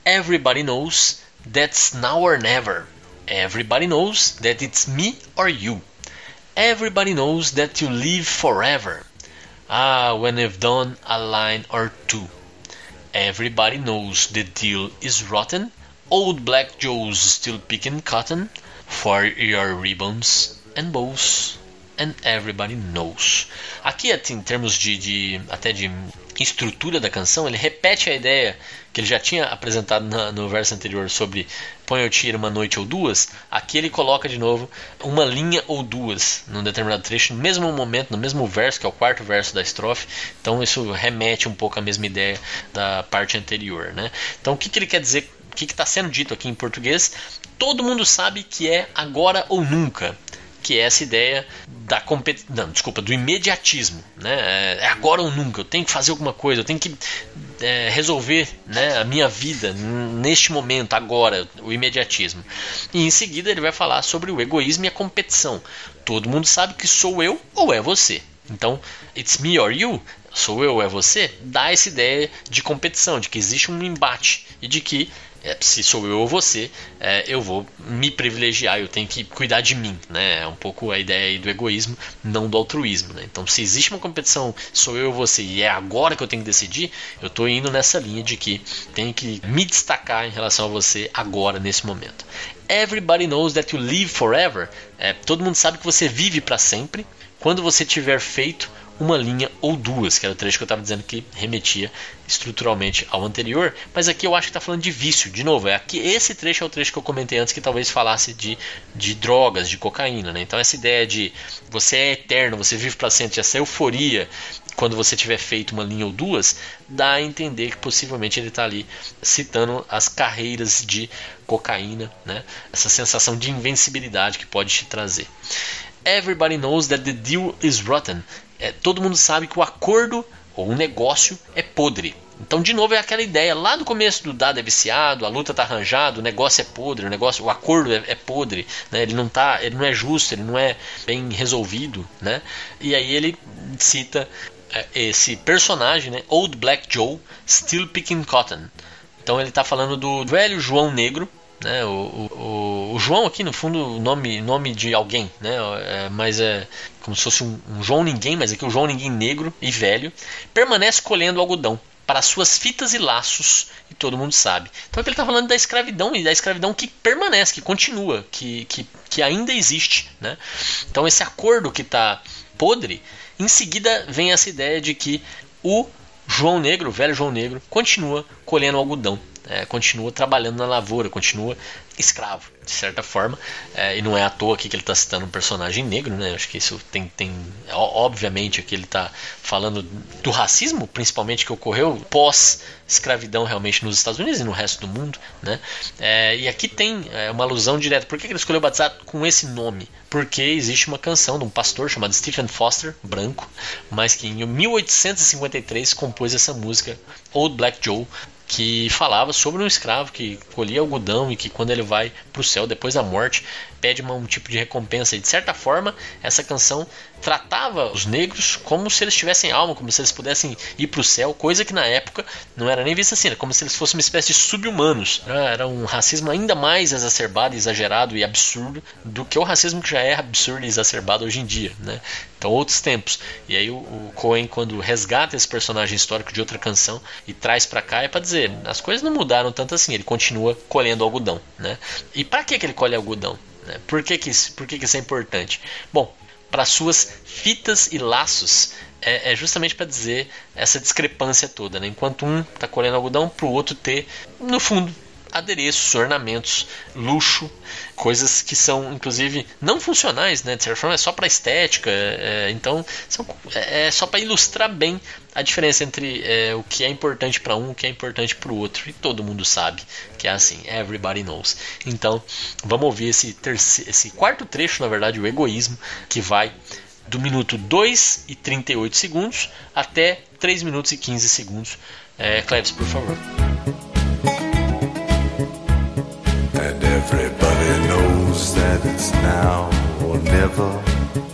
S2: Everybody knows that's now or never. Everybody knows that it's me or you. Everybody knows that you live forever. Ah, when you've done a line or two. Everybody knows the deal is rotten. Old Black Joe's still picking cotton for your ribbons and bows. and everybody knows. Aqui, em termos de, de até de estrutura da canção, ele repete a ideia que ele já tinha apresentado na, no verso anterior sobre põe ou tira uma noite ou duas. Aqui ele coloca de novo uma linha ou duas num determinado trecho, no mesmo momento, no mesmo verso, que é o quarto verso da estrofe. Então isso remete um pouco à mesma ideia da parte anterior. Né? Então o que, que ele quer dizer? O que está sendo dito aqui em português? Todo mundo sabe que é agora ou nunca que é essa ideia da competição, não, desculpa, do imediatismo, né? É, é agora ou nunca. Eu tenho que fazer alguma coisa, eu tenho que é, resolver, né, a minha vida neste momento, agora, o imediatismo. E em seguida ele vai falar sobre o egoísmo e a competição. Todo mundo sabe que sou eu ou é você. Então, it's me or you, sou eu ou é você, dá essa ideia de competição, de que existe um embate e de que se sou eu ou você, é, eu vou me privilegiar, eu tenho que cuidar de mim, né? É um pouco a ideia do egoísmo, não do altruísmo, né? Então, se existe uma competição, sou eu ou você, e é agora que eu tenho que decidir, eu estou indo nessa linha de que tenho que me destacar em relação a você agora, nesse momento. Everybody knows that you live forever. É, todo mundo sabe que você vive para sempre quando você tiver feito uma linha ou duas, que era o trecho que eu estava dizendo que remetia estruturalmente ao anterior, mas aqui eu acho que está falando de vício, de novo, é aqui, esse trecho é o trecho que eu comentei antes que talvez falasse de, de drogas, de cocaína, né? então essa ideia de você é eterno, você vive para sempre, essa euforia quando você tiver feito uma linha ou duas, dá a entender que possivelmente ele está ali citando as carreiras de cocaína, né? essa sensação de invencibilidade que pode te trazer. Everybody knows that the deal is rotten é, todo mundo sabe que o acordo ou o negócio é podre. Então, de novo, é aquela ideia lá do começo do dado é viciado, a luta está arranjada, o negócio é podre, o negócio, o acordo é, é podre, né? ele não tá, ele não é justo, ele não é bem resolvido, né? E aí ele cita é, esse personagem, né? Old Black Joe, still picking cotton. Então ele está falando do velho João Negro, né? O, o, o, João aqui no fundo nome nome de alguém, né? É, mas é como se fosse um, um João ninguém, mas aqui o João ninguém negro e velho permanece colhendo algodão para suas fitas e laços e todo mundo sabe. Então aqui ele está falando da escravidão e da escravidão que permanece, que continua, que, que, que ainda existe, né? Então esse acordo que está podre, em seguida vem essa ideia de que o João Negro, o velho João Negro, continua colhendo algodão é, continua trabalhando na lavoura, continua escravo, de certa forma. É, e não é à toa aqui que ele está citando um personagem negro, né? Acho que isso tem, tem obviamente aqui ele está falando do racismo, principalmente que ocorreu pós escravidão realmente nos Estados Unidos e no resto do mundo, né? É, e aqui tem é, uma alusão direta. Por que ele escolheu batizar com esse nome? Porque existe uma canção de um pastor chamado Stephen Foster, branco, mas que em 1853 compôs essa música Old Black Joe que falava sobre um escravo que colhia algodão e que quando ele vai para o céu depois da morte pede um tipo de recompensa. E de certa forma, essa canção tratava os negros como se eles tivessem alma, como se eles pudessem ir para o céu, coisa que na época não era nem vista assim, era como se eles fossem uma espécie de sub-humanos. Era um racismo ainda mais exacerbado, exagerado e absurdo do que o racismo que já é absurdo e exacerbado hoje em dia. Né? Então, outros tempos. E aí, o, o Cohen, quando resgata esse personagem histórico de outra canção e traz para cá, é para dizer: as coisas não mudaram tanto assim, ele continua colhendo algodão. Né? E para que, que ele colhe algodão? Por, que, que, isso, por que, que isso é importante? Bom, para suas fitas e laços é, é justamente para dizer essa discrepância toda. Né? Enquanto um está colhendo algodão, para o outro ter, no fundo, adereços, ornamentos, luxo, coisas que são inclusive não funcionais, né? De certa forma é só para estética, é, então são, é, é só para ilustrar bem a diferença entre é, o que é importante para um, o que é importante para o outro. E todo mundo sabe que é assim, everybody knows. Então vamos ouvir esse, terceiro, esse quarto trecho, na verdade, o egoísmo, que vai do minuto 2 e 38 segundos até 3 minutos e 15 segundos. É, Cleves, por favor.
S3: Everybody knows that it's now or never.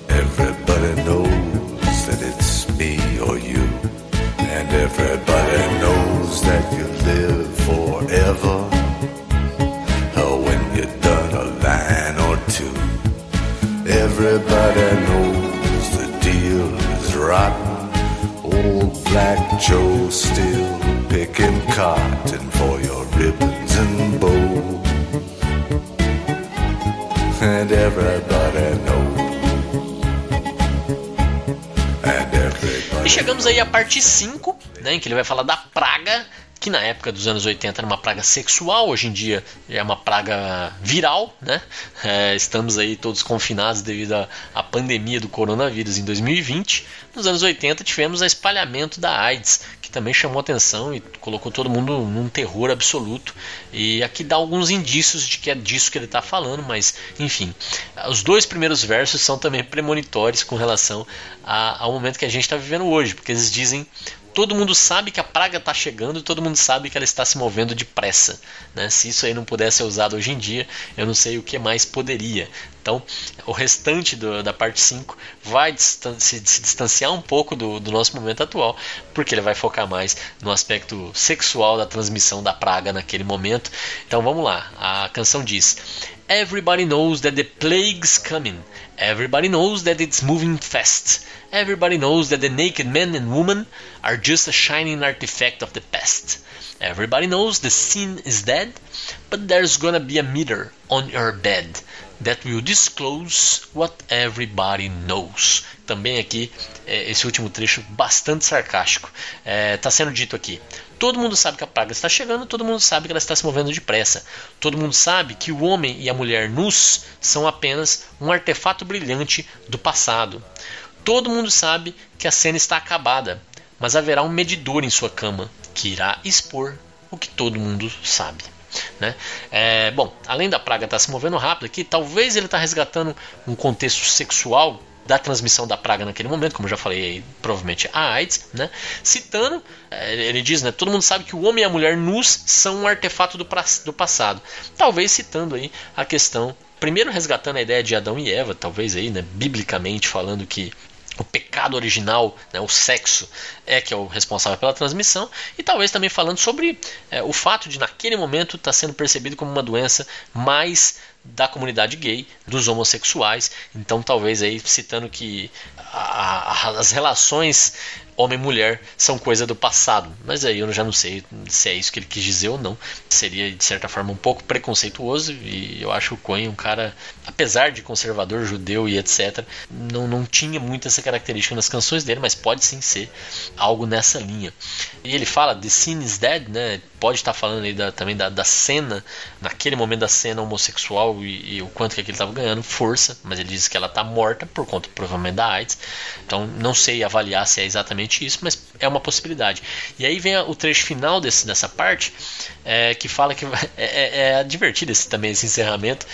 S3: Everybody knows that it's me or you. And everybody knows that you live forever. Or when you're done a line or two. Everybody knows the deal is rotten. Old Black Joe still picking cotton for your ribbons and bows and everybody knows
S2: E chegamos aí à parte 5, né, em que ele vai falar da praga que na época dos anos 80 era uma praga sexual, hoje em dia é uma praga viral, né? É, estamos aí todos confinados devido à, pandemia do coronavírus em 2020. Nos anos 80 tivemos o espalhamento da AIDS, que também chamou atenção e colocou todo mundo num terror absoluto. E aqui dá alguns indícios de que é disso que ele está falando, mas enfim. Os dois primeiros versos são também premonitórios com relação a, ao momento que a gente está vivendo hoje, porque eles dizem todo mundo sabe que a praga está chegando e todo mundo sabe que ela está se movendo depressa. Né? Se isso aí não pudesse ser usado hoje em dia, eu não sei o que mais poderia. Então, o restante do, da parte 5 vai se, se, distanciar um pouco do, do, nosso momento atual, porque ele vai focar mais no aspecto sexual da transmissão da praga naquele momento. Então, vamos lá. A canção diz: Everybody knows that the plague's coming. Everybody knows that it's moving fast. Everybody knows that the naked men and women are just a shining artifact of the past. Everybody knows the sin is dead, but there's gonna be a meter on your bed that will disclose what everybody knows. Também aqui, é, esse último trecho bastante sarcástico. Está é, sendo dito aqui. Todo mundo sabe que a praga está chegando, todo mundo sabe que ela está se movendo depressa. Todo mundo sabe que o homem e a mulher nus são apenas um artefato brilhante do passado. Todo mundo sabe que a cena está acabada, mas haverá um medidor em sua cama que irá expor o que todo mundo sabe. Né? É, bom, além da praga estar tá se movendo rápido aqui, talvez ele está resgatando um contexto sexual da transmissão da praga naquele momento, como já falei provavelmente a AIDS, né? citando, é, ele diz, né, todo mundo sabe que o homem e a mulher nus são um artefato do, do passado, talvez citando aí a questão, primeiro resgatando a ideia de Adão e Eva, talvez aí, né, biblicamente falando que o pecado original, né, o sexo, é que é o responsável pela transmissão, e talvez também falando sobre é, o fato de naquele momento estar tá sendo percebido como uma doença mais da comunidade gay, dos homossexuais. Então, talvez aí citando que a, a, as relações homem-mulher são coisa do passado. Mas aí eu já não sei se é isso que ele quis dizer ou não. Seria de certa forma um pouco preconceituoso e eu acho o Cohen um cara, apesar de conservador, judeu e etc, não, não tinha muito essa característica nas canções dele, mas pode sim ser algo nessa linha. E ele fala The Scene is Dead, né? Pode estar falando aí da, também da, da cena, naquele momento da cena homossexual e, e o quanto que ele estava ganhando força, mas ele diz que ela está morta por conta provavelmente da AIDS. Então não sei avaliar se é exatamente exatamente isso, mas é uma possibilidade. E aí vem o trecho final desse, dessa parte, é, que fala que [LAUGHS] é, é, é divertido esse, também esse encerramento,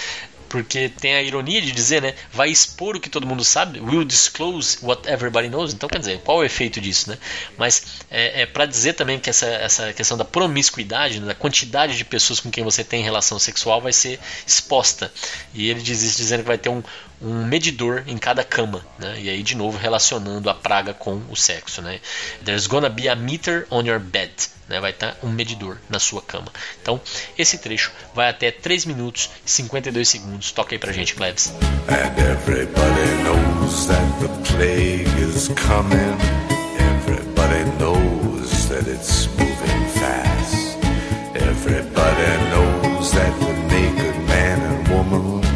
S2: porque tem a ironia de dizer, né, vai expor o que todo mundo sabe, will disclose what everybody knows. Então, quer dizer, qual é o efeito disso, né? Mas é, é para dizer também que essa, essa questão da promiscuidade, né, da quantidade de pessoas com quem você tem relação sexual vai ser exposta. E ele diz isso dizendo que vai ter um, um medidor em cada cama, né? E aí de novo relacionando a praga com o sexo, né? There's gonna be a meter on your bed, né? Vai estar um medidor na sua cama. Então, esse trecho vai até 3 minutos e 52 segundos. Toca aí pra gente, Klebs. And everybody knows that the plague is coming. Everybody knows that it's moving fast. Everybody knows that the naked man and woman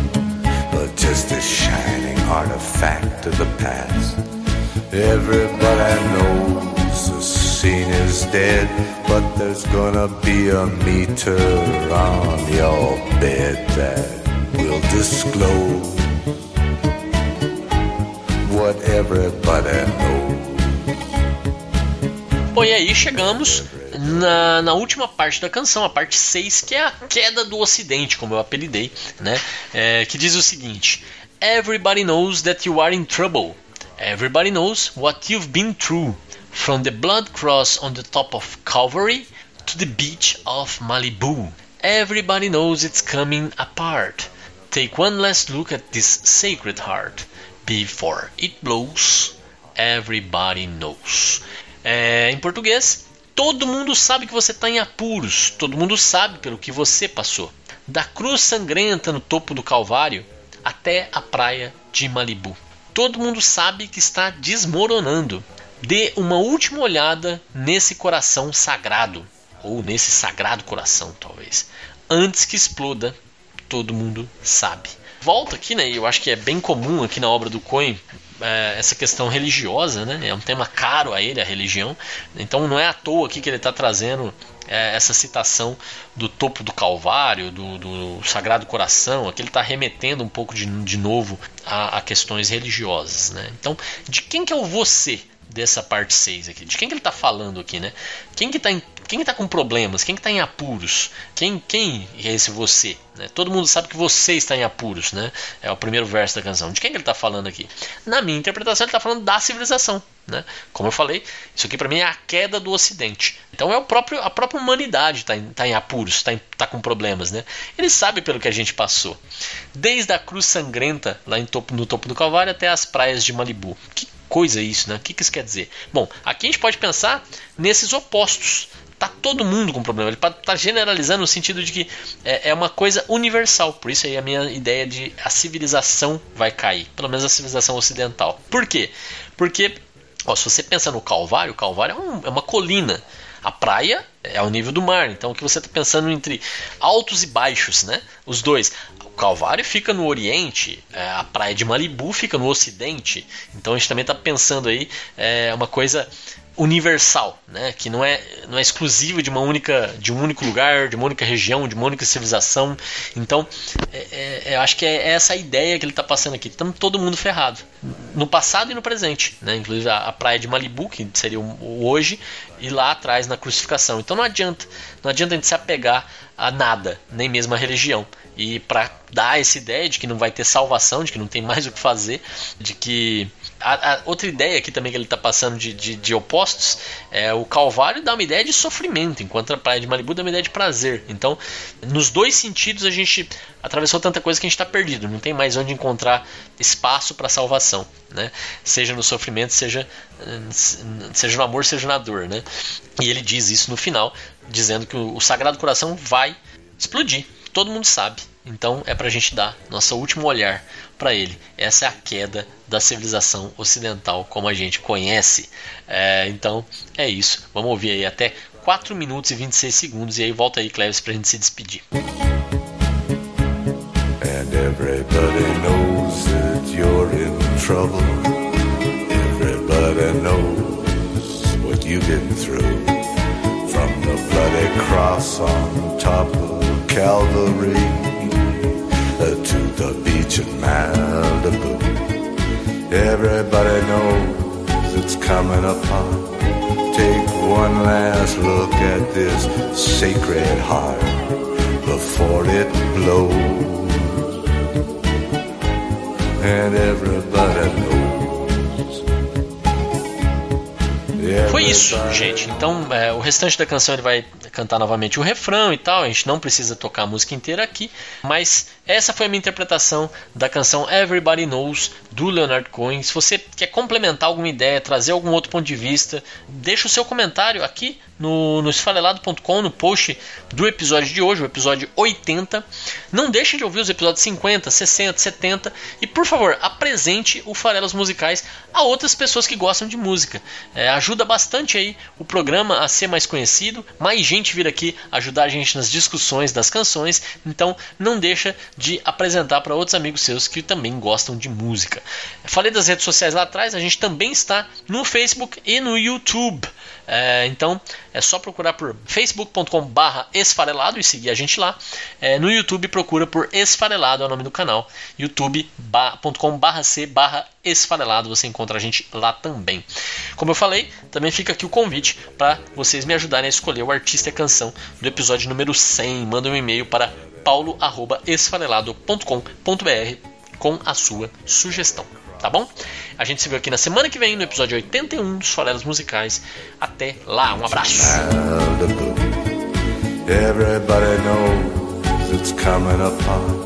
S2: just a shining artifact of the past. Everybody knows scene is dead, but there's gonna be a meter on your bed that will disclose what everybody knows. Bom, e aí chegamos na, na, última parte da canção, a parte 6, que é a queda do ocidente, como eu apelidei, né? É, que diz o seguinte: Everybody knows that you are in trouble. Everybody knows what you've been through. From the blood cross on the top of Calvary to the beach of Malibu. Everybody knows it's coming apart. Take one last look at this sacred heart. Before it blows, everybody knows. É, em português, Todo mundo sabe que você está em apuros, todo mundo sabe pelo que você passou. Da cruz sangrenta no topo do Calvário até a praia de Malibu. Todo mundo sabe que está desmoronando. Dê uma última olhada nesse coração sagrado, ou nesse sagrado coração, talvez. Antes que exploda, todo mundo sabe. Volta aqui, né? Eu acho que é bem comum aqui na obra do Cohen é, essa questão religiosa, né? É um tema caro a ele, a religião. Então não é à toa aqui que ele está trazendo é, essa citação do topo do Calvário, do, do Sagrado Coração. Aqui ele está remetendo um pouco de, de novo a, a, questões religiosas, né? Então, de quem que é o você? Dessa parte 6 aqui. De quem que ele está falando aqui, né? Quem que está quem está com problemas? Quem está em apuros? Quem, quem é esse você? Né? Todo mundo sabe que você está em apuros, né? É o primeiro verso da canção. De quem que ele está falando aqui? Na minha interpretação, ele está falando da civilização. Né? Como eu falei, isso aqui para mim é a queda do Ocidente. Então é o próprio, a própria humanidade está em, tá em apuros, está tá com problemas. Né? Ele sabe pelo que a gente passou. Desde a cruz sangrenta, lá topo, no topo do Calvário, até as praias de Malibu. Que coisa isso, né? O que, que isso quer dizer? Bom, aqui a gente pode pensar nesses opostos. Tá todo mundo com problema. Ele está generalizando no sentido de que é, é, uma coisa universal. Por isso aí a minha ideia de a civilização vai cair. Pelo menos a civilização ocidental. Por quê? Porque ó, se você pensa no Calvário, o Calvário é, um, é uma colina. A praia é ao nível do mar. Então o que você está pensando entre altos e baixos, né? Os dois. Calvário fica no Oriente, é, a praia de Malibu fica no Ocidente. Então a gente também está pensando aí é, uma coisa universal, né? que não é, não é exclusivo de uma única de um único lugar, de uma única região, de uma única civilização. Então, é, é, é acho que é essa a ideia que ele está passando aqui. Estamos todo mundo ferrado, no passado e no presente, né? Inclusive a, a praia de Malibu, que seria o, o, hoje, e lá atrás na crucificação. Então não adianta, não adianta a gente se apegar a nada, nem mesmo a religião. E para dar essa ideia de que não vai ter salvação, de que não tem mais o que fazer, de que a, a outra ideia aqui também que ele está passando de, de, de, opostos é o Calvário dá uma ideia de sofrimento, enquanto a Praia de Malibu dá uma ideia de prazer. Então, nos dois sentidos, a gente atravessou tanta coisa que a gente está perdido, não tem mais onde encontrar espaço para salvação, né? Seja no sofrimento, seja, seja no amor, seja na dor, né? E ele diz isso no final, dizendo que o, o Sagrado Coração vai explodir. Todo mundo sabe. Então é para a gente dar nosso último olhar para ele. Essa é a queda da civilização ocidental como a gente conhece. É, então é isso. Vamos ouvir aí até 4 minutos e 26 segundos e aí volta aí, Cleves, para a gente se despedir. And everybody knows that you're in trouble. Everybody knows what you've been through. From the bloody cross on top of Calvary. The beach in Malibu. Everybody knows it's coming upon. Take one last look at this sacred heart before it blows. And everybody knows. Foi isso, gente. Então, é, o restante da canção ele vai cantar novamente o refrão e tal. A gente não precisa tocar a música inteira aqui, mas essa foi a minha interpretação da canção Everybody Knows do Leonard Cohen. Se você quer complementar alguma ideia, trazer algum outro ponto de vista, deixa o seu comentário aqui no, no esfarelado.com, no post do episódio de hoje, o episódio 80. Não deixe de ouvir os episódios 50, 60, 70 e, por favor, apresente o Farelas Musicais a outras pessoas que gostam de música. É, ajuda bastante aí o programa a ser mais conhecido, mais gente vir aqui ajudar a gente nas discussões das canções, então não deixa de apresentar para outros amigos seus que também gostam de música. Falei das redes sociais lá atrás, a gente também está no Facebook e no YouTube. É, então é só procurar por facebook.com/barra esfarelado e seguir a gente lá. É, no YouTube procura por esfarelado é o nome do canal. youtube.com/barra c barra esfarelado você encontra a gente lá também. Como eu falei, também fica aqui o convite para vocês me ajudarem a escolher o artista e a canção do episódio número 100. Manda um e-mail para paulo@esfarelado.com.br com a sua sugestão tá bom? A gente se vê aqui na semana que vem no episódio 81 dos Farelos Musicais. Até lá, um abraço. Everybody knows it's coming upon.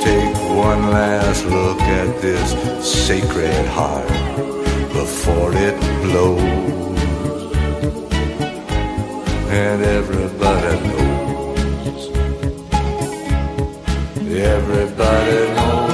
S2: Take one last look at this sacred heart before it blows. And everybody knows. Everybody knows.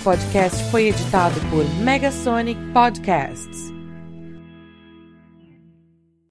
S4: Esse podcast foi editado por Megasonic Podcasts.